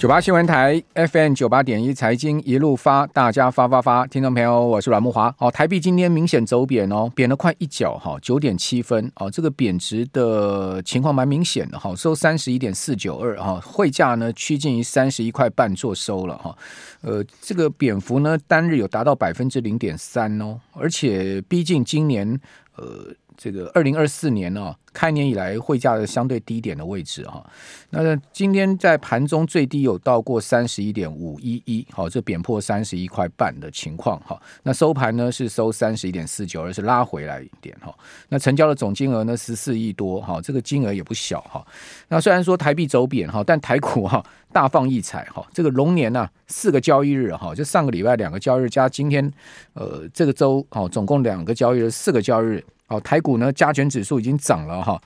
九八新闻台 FM 九八点一财经一路发，大家发发发，听众朋友，我是阮木华。哦，台币今天明显走贬哦，贬了快一角哈，九点七分哦，这个贬值的情况蛮明显的哈，收三十一点四九二哈，汇价呢趋近于三十一块半做收了哈，呃，这个贬幅呢单日有达到百分之零点三哦，而且逼近今年呃。这个二零二四年呢、哦，开年以来汇价的相对低点的位置哈，那今天在盘中最低有到过三十一点五一一，好，这贬破三十一块半的情况哈。那收盘呢是收三十一点四九，而是拉回来一点哈。那成交的总金额呢十四亿多哈，这个金额也不小哈。那虽然说台币走贬哈，但台股哈大放异彩哈。这个龙年呢四个交易日哈，就上个礼拜两个交易日加今天呃这个周哦，总共两个交易日四个交易日。好，台股呢，加权指数已经涨了哈，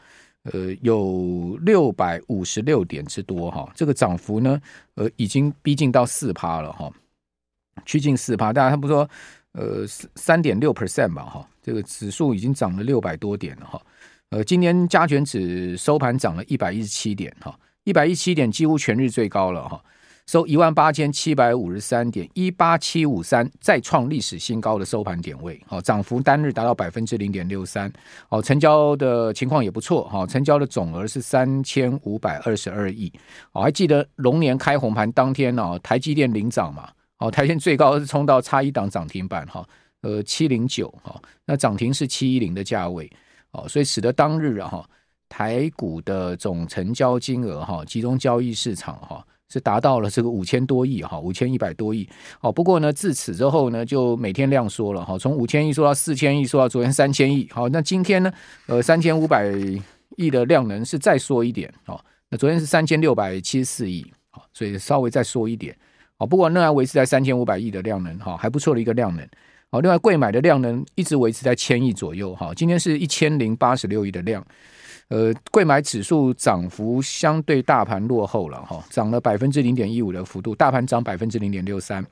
呃，有六百五十六点之多哈，这个涨幅呢，呃，已经逼近到四趴了哈，趋近四趴，大家他不说，呃，三点六 percent 吧哈，这个指数已经涨了六百多点了哈，呃，今天加权指收盘涨了一百一十七点哈，一百一十七点几乎全日最高了哈。收一万八千七百五十三点一八七五三，再创历史新高的收盘点位，好，涨幅单日达到百分之零点六三，好，成交的情况也不错，哈，成交的总额是三千五百二十二亿，哦，还记得龙年开红盘当天呢，台积电领涨嘛，哦，台积电最高是冲到差一档涨停板，哈，呃，七零九，哈，那涨停是七一零的价位，哦，所以使得当日啊，哈，台股的总成交金额，哈，集中交易市场，哈。是达到了这个五千多亿哈，五千一百多亿。好，不过呢，自此之后呢，就每天量缩了哈，从五千亿缩到四千亿，缩到昨天三千亿。好，那今天呢，呃，三千五百亿的量能是再缩一点。好，那昨天是三千六百七十四亿，好，所以稍微再缩一点。好，不过仍然维持在三千五百亿的量能，哈，还不错的一个量能。好，另外贵买的量能一直维持在千亿左右，哈，今天是一千零八十六亿的量。呃，贵买指数涨幅相对大盘落后了哈，涨了百分之零点一五的幅度，大盘涨百分之零点六三。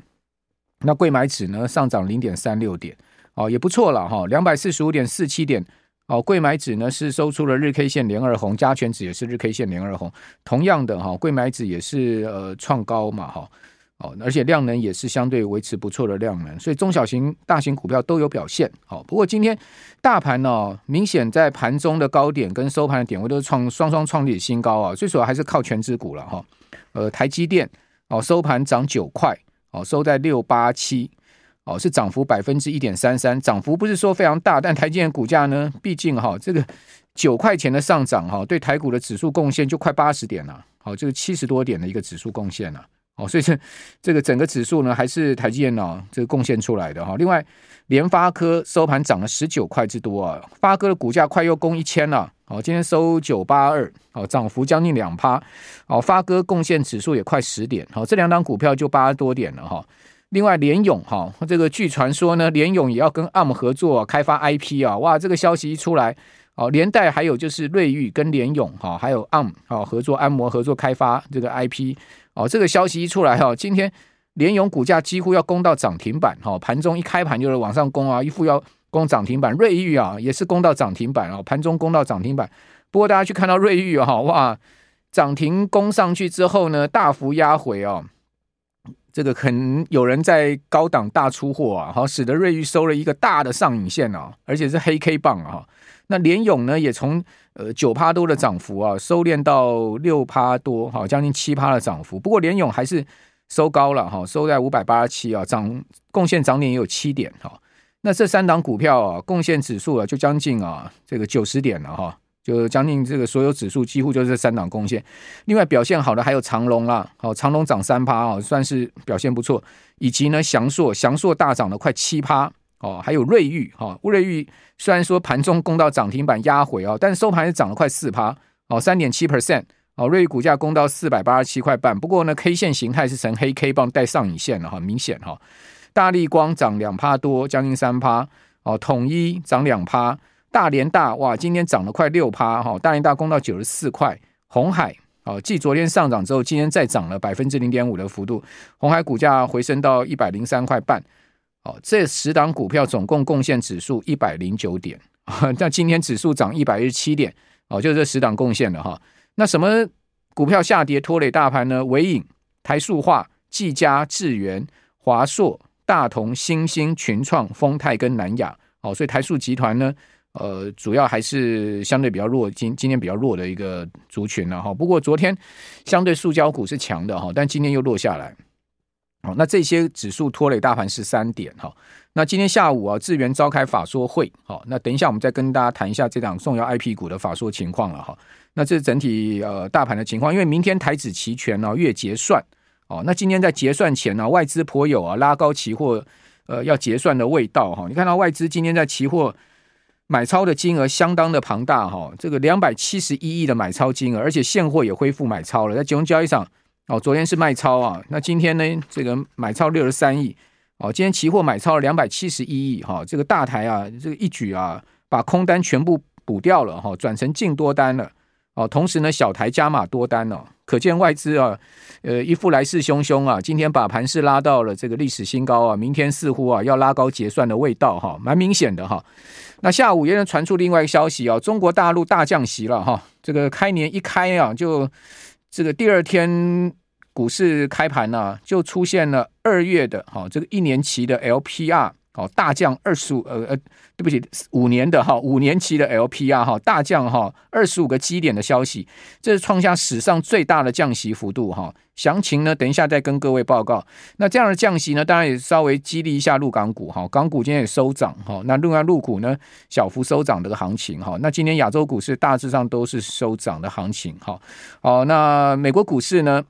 那贵买指呢上涨零点三六点，哦，也不错了哈，两百四十五点四七点。哦，柜买指呢是收出了日 K 线连二红，加权指也是日 K 线连二红，同样的哈，柜买指也是呃创高嘛哈。哦而且量能也是相对维持不错的量能，所以中小型、大型股票都有表现。好，不过今天大盘呢、哦，明显在盘中的高点跟收盘的点位都是创双双创历史新高啊。最主要还是靠权值股了哈。呃，台积电哦，收盘涨九块，哦，收在六八七，哦，是涨幅百分之一点三三，涨幅不是说非常大，但台积电股价呢，毕竟哈这个九块钱的上涨哈，对台股的指数贡献就快八十点了，好，这个七十多点的一个指数贡献了。哦，所以这这个整个指数呢，还是台积电脑这个贡献出来的哈。另外，联发科收盘涨了十九块之多啊，发哥的股价快又攻一千了。哦，今天收九八二，哦，涨幅将近两趴。哦，发哥贡献指数也快十点。好，这两档股票就八多点了哈。另外，联咏哈，这个据传说呢，联咏也要跟 ARM 合作开发 IP 啊，哇，这个消息一出来，哦，连带还有就是瑞昱跟联咏哈，还有 ARM 啊合作，安谋合作开发这个 IP。哦，这个消息一出来哈，今天联咏股价几乎要攻到涨停板哈，盘中一开盘就是往上攻啊，一副要攻涨停板。瑞昱啊，也是攻到涨停板啊，盘中攻到涨停板。不过大家去看到瑞昱哈，哇，涨停攻上去之后呢，大幅压回哦，这个可能有人在高档大出货啊，好，使得瑞昱收了一个大的上影线啊，而且是黑 K 棒啊。那联咏呢，也从呃九趴多的涨幅啊，收敛到六趴多，哈，将近七趴的涨幅。不过联咏还是收高了哈，收在五百八十七啊，涨贡献涨点也有七点哈。那这三档股票啊，贡献指数啊，就将近啊这个九十点了哈，就将近这个所有指数几乎就是这三档贡献。另外表现好的还有长隆啦，好，长隆涨三趴啊，算是表现不错。以及呢，祥硕，祥硕大涨了快七趴哦，还有瑞昱哈，瑞昱虽然说盘中攻到涨停板压回啊，但收盘是涨了快四趴哦，三点七 percent。哦，瑞昱股价攻到四百八十七块半，不过呢，K 线形态是呈黑 K 棒带上影线了哈，明显哈。大力光涨两趴多，将近三趴。哦，统一涨两趴，大连大哇，今天涨了快六趴哈，大连大攻到九十四块。红海哦，继昨天上涨之后，今天再涨了百分之零点五的幅度，红海股价回升到一百零三块半。哦，这十档股票总共贡献指数一百零九点，那今天指数涨一百一十七点，哦，就这十档贡献了哈。那什么股票下跌拖累大盘呢？纬颖、台塑化、技嘉、智源、华硕、大同、新兴、群创、丰泰跟南亚。哦，所以台塑集团呢，呃，主要还是相对比较弱，今今天比较弱的一个族群了哈。不过昨天相对塑胶股是强的哈，但今天又落下来。好，那这些指数拖累大盘十三点哈。那今天下午啊，智源召开法说会，好，那等一下我们再跟大家谈一下这档重要 IP 股的法说情况了哈。那这是整体呃大盘的情况，因为明天台指期权呢月结算哦，那今天在结算前呢，外资颇有啊拉高期货呃要结算的味道哈。你看到外资今天在期货买超的金额相当的庞大哈，这个两百七十一亿的买超金额，而且现货也恢复买超了，在金融交易上哦，昨天是卖超啊，那今天呢这个买超六十三亿哦，今天期货买超了两百七十一亿哈，这个大台啊这个一举啊把空单全部补掉了哈，转成净多单了。哦，同时呢，小台加码多单哦，可见外资啊，呃，一副来势汹汹啊，今天把盘势拉到了这个历史新高啊，明天似乎啊要拉高结算的味道哈，蛮明显的哈。那下午也能传出另外一个消息啊，中国大陆大降息了哈，这个开年一开啊，就这个第二天股市开盘呢、就出现了二月的哈这个一年期的 LPR。哦，大降二十五，呃呃，对不起，五年的哈，五年期的 LPR 哈，大降哈二十五个基点的消息，这是创下史上最大的降息幅度哈。详情呢，等一下再跟各位报告。那这样的降息呢，当然也稍微激励一下陆港股哈，港股今天也收涨哈。那另外陆股呢，小幅收涨的行情哈。那今天亚洲股市大致上都是收涨的行情哈。好，那美国股市呢？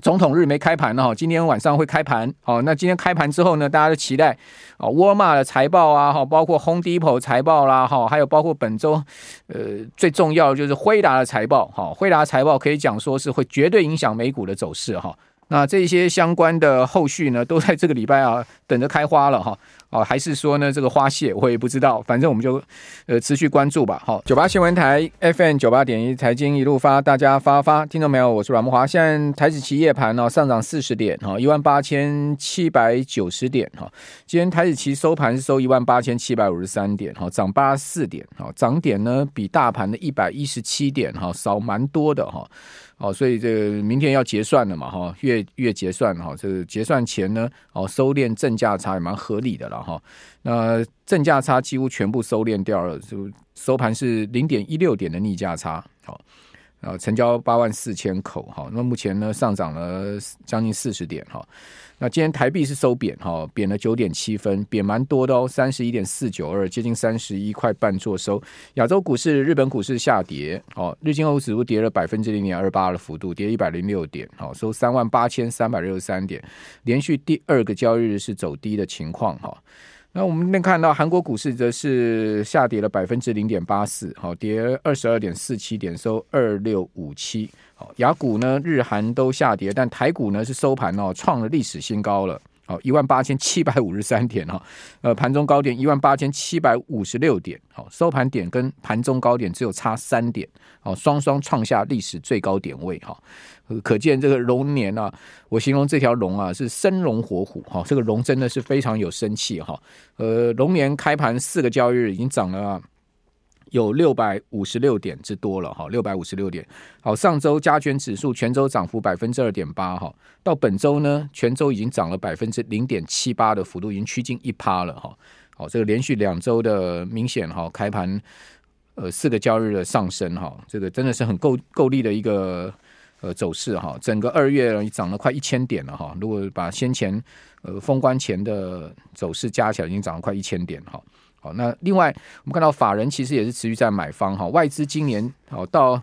总统日没开盘呢，哈，今天晚上会开盘。好，那今天开盘之后呢，大家都期待啊，沃尔玛的财报啊，哈，包括 Home Depot 财报啦，哈，还有包括本周呃最重要的就是辉达的财报，哈，辉达财报可以讲说是会绝对影响美股的走势，哈。那这些相关的后续呢，都在这个礼拜啊，等着开花了哈。哦，还是说呢，这个花谢我也不知道，反正我们就呃持续关注吧。好，九八新闻台 FM 九八点一财经一路发，大家发发，听到没有？我是阮木华。现在台指期夜盘呢，上涨四十点哈，一万八千七百九十点哈。今天台指期收盘是收一万八千七百五十三点哈，涨八十四点哈，涨点呢比大盘的一百一十七点哈少蛮多的哈。哦，所以这个明天要结算了嘛，哈，月月结算哈，这个结算前呢，哦，收敛正价差也蛮合理的了哈。那正价差几乎全部收敛掉了，就收盘是零点一六点的逆价差，好，然后成交八万四千口，哈，那目前呢上涨了将近四十点，哈。那今天台币是收贬哈，贬了九点七分，贬蛮多的哦，三十一点四九二，接近三十一块半做收。亚洲股市、日本股市下跌，哦，日经欧指数跌了百分之零点二八的幅度，跌一百零六点，好，收三万八千三百六十三点，连续第二个交易日是走低的情况哈。那我们能看到韩国股市则是下跌了百分之零点八四，好，跌二十二点四七点，收二六五七。好，雅股呢，日韩都下跌，但台股呢是收盘哦，创了历史新高了。好，一万八千七百五十三点哈，呃，盘中高点一万八千七百五十六点，好，收盘点跟盘中高点只有差三点，好，双双创下历史最高点位哈。可见这个龙年啊，我形容这条龙啊是生龙活虎哈，这个龙真的是非常有生气哈。呃，龙年开盘四个交易日已经涨了。有六百五十六点之多了哈，六百五十六点。好，上周加权指数全周涨幅百分之二点八哈，到本周呢，全周已经涨了百分之零点七八的幅度，已经趋近一趴了哈。好，这个连续两周的明显哈开盘，呃四个交易日的上升哈，这个真的是很够够力的一个呃走势哈，整个二月涨了快一千点了哈。如果把先前呃封关前的走势加起来，已经涨了快一千点哈。好，那另外我们看到法人其实也是持续在买方哈，外资今年好到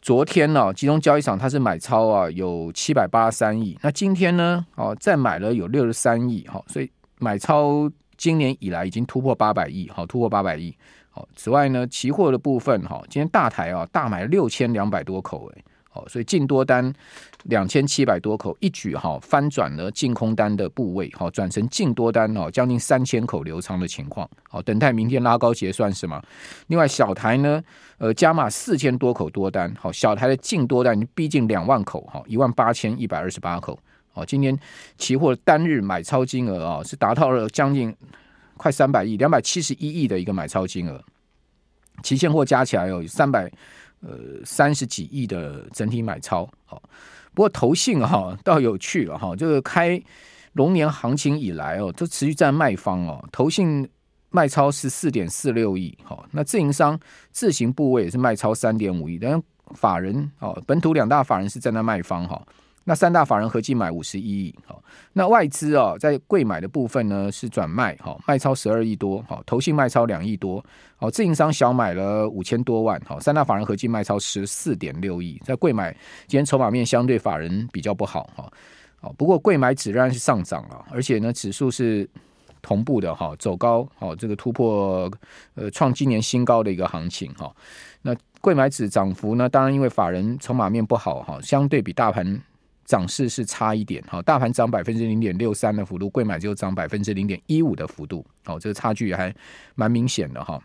昨天呢，集中交易场它是买超啊，有七百八十三亿。那今天呢，哦再买了有六十三亿哈，所以买超今年以来已经突破八百亿，好突破八百亿。好，此外呢，期货的部分哈，今天大台啊大买六千两百多口哎。哦所以净多单两千七百多口，一举哈翻转了净空单的部位，好转成净多单哦，将近三千口留仓的情况。好，等待明天拉高结算是吗？另外小台呢，呃加码四千多口多单，好小台的净多单逼近两万口，哈一万八千一百二十八口。好，今天期货单日买超金额啊是达到了将近快三百亿，两百七十一亿的一个买超金额，期现货加起来有三百。呃，三十几亿的整体买超，好，不过投信哈倒有趣了哈，就是开龙年行情以来哦，都持续在卖方哦，投信卖超十四点四六亿，好，那自营商自行部位也是卖超三点五亿，但法人哦，本土两大法人是在那卖方哈。那三大法人合计买五十一亿，好，那外资哦，在贵买的部分呢是转卖，好，卖超十二亿多，好，投信卖超两亿多，好，自营商小买了五千多万，好，三大法人合计卖超十四点六亿，在贵买今天筹码面相对法人比较不好，哈，好，不过贵买指仍然是上涨了，而且呢指数是同步的，哈，走高，好，这个突破呃创今年新高的一个行情，哈，那贵买指涨幅呢，当然因为法人筹码面不好，哈，相对比大盘。涨势是差一点，哈，大盘涨百分之零点六三的幅度，柜买就涨百分之零点一五的幅度，哦，这个差距还蛮明显的哈。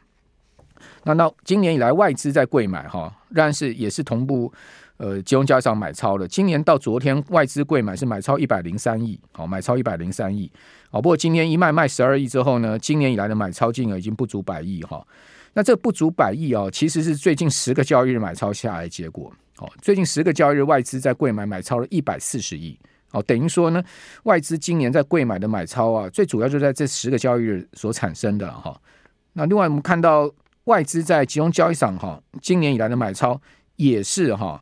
那到今年以来，外资在柜买哈，仍然是也是同步，呃，金融交易场买超的。今年到昨天，外资柜买是买超一百零三亿，好，买超一百零三亿，哦，不过今天一卖卖十二亿之后呢，今年以来的买超金额已经不足百亿哈。那这不足百亿哦，其实是最近十个交易日买超下来结果。哦，最近十个交易日外资在柜买买超了一百四十亿，哦，等于说呢，外资今年在柜买的买超啊，最主要就在这十个交易日所产生的哈。那另外我们看到外资在集中交易上哈，今年以来的买超也是哈，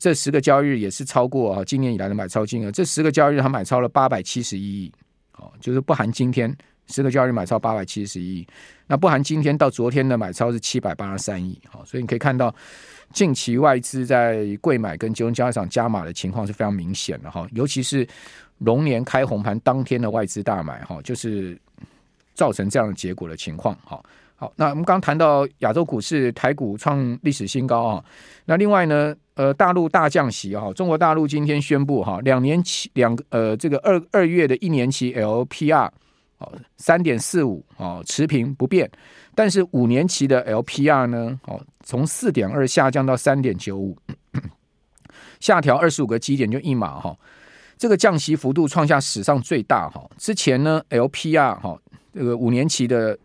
这十个交易日也是超过啊今年以来的买超金额，这十个交易日它买超了八百七十一亿，哦，就是不含今天十个交易日买超八百七十一亿，那不含今天到昨天的买超是七百八十三亿，好，所以你可以看到。近期外资在贵买跟金融交易场加码的情况是非常明显的哈，尤其是龙年开红盘当天的外资大买哈，就是造成这样的结果的情况哈。好，那我们刚谈到亚洲股市台股创历史新高啊，那另外呢，呃，大陆大降息哈，中国大陆今天宣布哈，两年期两呃这个二二月的一年期 LPR 哦三点四五哦持平不变。但是五年期的 LPR 呢？哦，从四点二下降到三点九五，下调二十五个基点就一码哈。这个降息幅度创下史上最大哈。之前呢，LPR 哈这个五年期的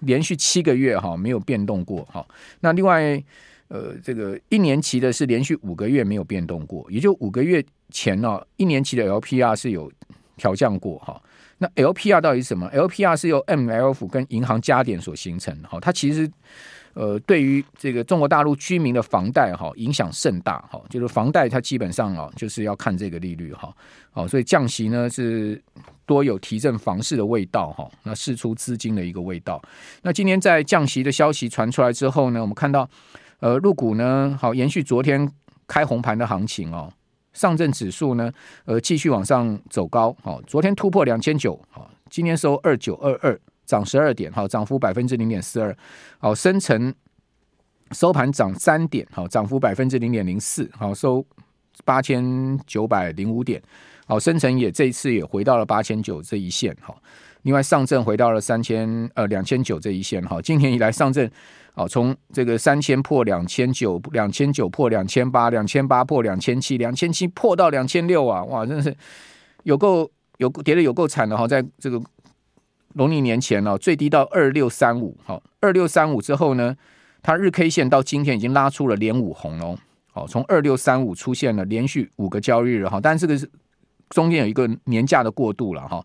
连续七个月哈没有变动过哈。那另外呃这个一年期的是连续五个月没有变动过，也就五个月前呢，一年期的 LPR 是有调降过哈。那 LPR 到底是什么？LPR 是由 MLF 跟银行加点所形成的，哈，它其实呃对于这个中国大陆居民的房贷哈影响甚大，哈，就是房贷它基本上啊就是要看这个利率，哈，好，所以降息呢是多有提振房市的味道，哈，那释出资金的一个味道。那今天在降息的消息传出来之后呢，我们看到呃入股呢好延续昨天开红盘的行情哦。上证指数呢，呃，继续往上走高，好，昨天突破两千九，好，今天收二九二二，涨十二点，好，涨幅百分之零点四二，好，深成收盘涨三点，好，涨幅百分之零点零四，好，收八千九百零五点，好，深成也这一次也回到了八千九这一线，好，另外上证回到了三千呃两千九这一线，好，今年以来上证。好，从这个三千破两千九，两千九破两千八，两千八破两千七，两千七破到两千六啊！哇，真的是有够有跌的有够惨的哈，在这个农历年前哦，最低到二六三五，好，二六三五之后呢，它日 K 线到今天已经拉出了连五红哦，好，从二六三五出现了连续五个交易日哈，但这个是中间有一个年假的过渡了哈。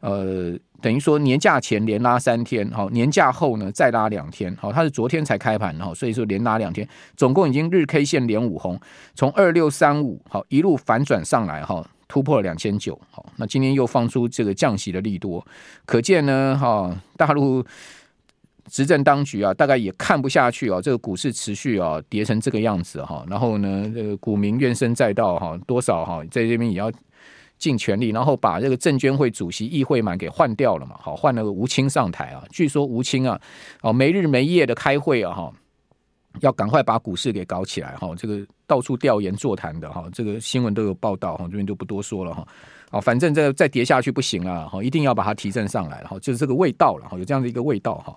呃，等于说年假前连拉三天，好，年假后呢再拉两天，好，它是昨天才开盘，哈，所以说连拉两天，总共已经日 K 线连五红，从二六三五好一路反转上来，哈，突破了两千九，好，那今天又放出这个降息的利多，可见呢，哈，大陆执政当局啊，大概也看不下去啊，这个股市持续啊跌成这个样子，哈，然后呢，这个股民怨声载道，哈，多少哈，在这边也要。尽全力，然后把这个证监会主席易会满给换掉了嘛？好，换了个吴清上台啊。据说吴清啊，哦，没日没夜的开会啊，哈，要赶快把股市给搞起来哈。这个到处调研座谈的哈，这个新闻都有报道哈，这边就不多说了哈。哦，反正这再跌下去不行了哈，一定要把它提振上来哈，就是这个味道了哈，有这样的一个味道哈。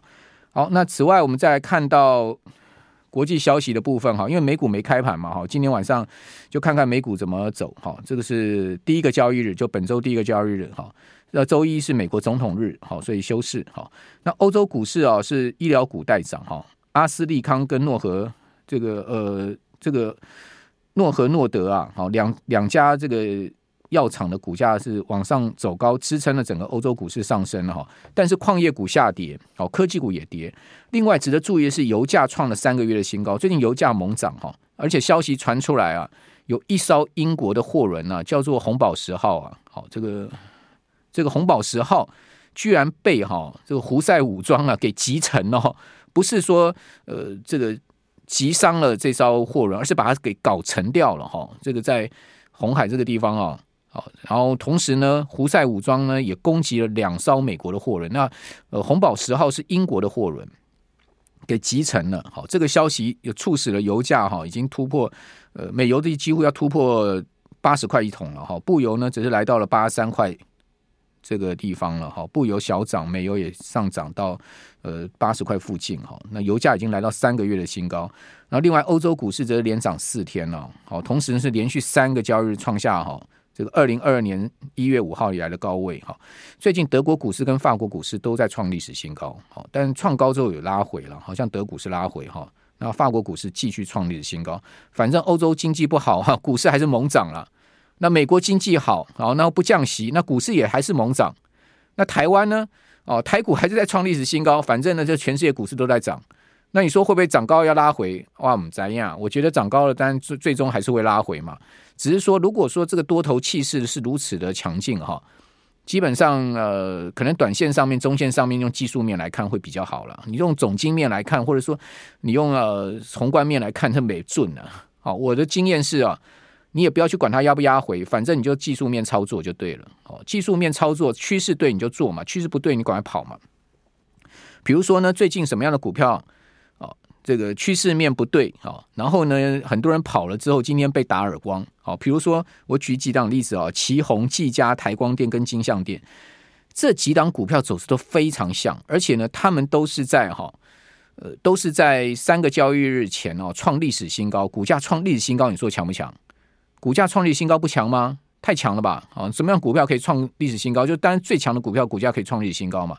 好，那此外我们再来看到。国际消息的部分哈，因为美股没开盘嘛哈，今天晚上就看看美股怎么走哈。这个是第一个交易日，就本周第一个交易日哈。那周一是美国总统日哈，所以休市哈。那欧洲股市啊是医疗股带涨哈，阿斯利康跟诺和这个呃这个诺和诺德啊，好两两家这个。药厂的股价是往上走高，支撑了整个欧洲股市上升了哈。但是矿业股下跌，好，科技股也跌。另外值得注意的是，油价创了三个月的新高，最近油价猛涨哈。而且消息传出来啊，有一艘英国的货轮啊，叫做红宝石号啊，好，这个这个红宝石号居然被哈这个胡塞武装啊给击沉了，不是说呃这个击伤了这艘货轮，而是把它给搞沉掉了哈。这个在红海这个地方啊。然后同时呢，胡塞武装呢也攻击了两艘美国的货轮。那呃，红宝石号是英国的货轮，给击沉了。好，这个消息也促使了油价哈，已经突破呃，美油的几乎要突破八十块一桶了哈。布油呢只是来到了八十三块这个地方了哈。布油小涨，美油也上涨到呃八十块附近哈。那油价已经来到三个月的新高。然后另外欧洲股市则是连涨四天了。好，同时是连续三个交易日创下哈。这个二零二二年一月五号以来的高位哈，最近德国股市跟法国股市都在创历史新高，好，但创高之后有拉回了，好像德股是拉回哈，那法国股市继续创历史新高，反正欧洲经济不好哈，股市还是猛涨了。那美国经济好，好，那不降息，那股市也还是猛涨。那台湾呢？哦，台股还是在创历史新高，反正呢，就全世界股市都在涨。那你说会不会涨高要拉回？哇，我们怎样？我觉得涨高了，但最最终还是会拉回嘛。只是说，如果说这个多头气势是如此的强劲哈，基本上呃，可能短线上面、中线上面用技术面来看会比较好了。你用总经面来看，或者说你用呃宏观面来看，它没准呢。好，我的经验是啊，你也不要去管它压不压回，反正你就技术面操作就对了。哦，技术面操作，趋势对你就做嘛，趋势不对你赶快跑嘛。比如说呢，最近什么样的股票？这个趋势面不对，好，然后呢，很多人跑了之后，今天被打耳光，好，比如说我举几档例子啊，奇鋐、技嘉、台光电跟金像电这几档股票走势都非常像，而且呢，他们都是在哈，呃，都是在三个交易日前哦创历史新高，股价创历史新高，你说强不强？股价创历史新高不强吗？太强了吧？啊，什么样股票可以创历史新高？就当然最强的股票，股价可以创历史新高嘛？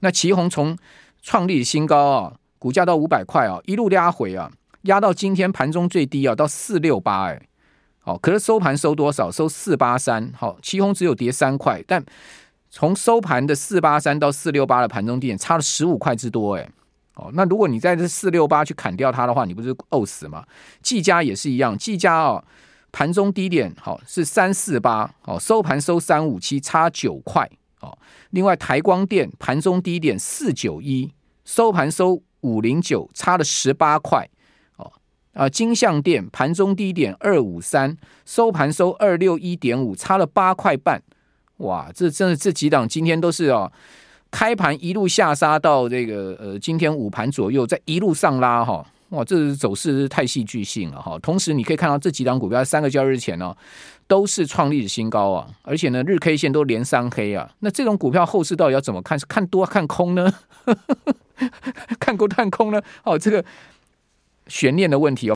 那奇鋐从创历史新高啊。股价到五百块啊，一路压回啊，压到今天盘中最低啊，到四六八哎，好，可是收盘收多少？收四八三，好，奇鋐只有跌三块，但从收盘的四八三到四六八的盘中低点差了十五块之多哎，哦，那如果你在这四六八去砍掉它的话，你不是饿死吗？技嘉也是一样，技嘉啊，盘中低点好是三四八，好，收盘收三五七，差九块，哦，另外台光电盘中低点四九一，收盘收。五零九差了十八块哦，啊，金像电盘中低点二五三，收盘收二六一点五，差了八块半，哇，这真的这几档今天都是哦，开盘一路下杀到这个呃，今天午盘左右再一路上拉哈，哇，这是走势太戏剧性了哈。同时你可以看到这几档股票三个交易日前呢都是创历史新高啊，而且呢日 K 线都连三黑啊，那这种股票后市到底要怎么看？是看多看空呢？看多看空呢？哦，这个悬念的问题哦。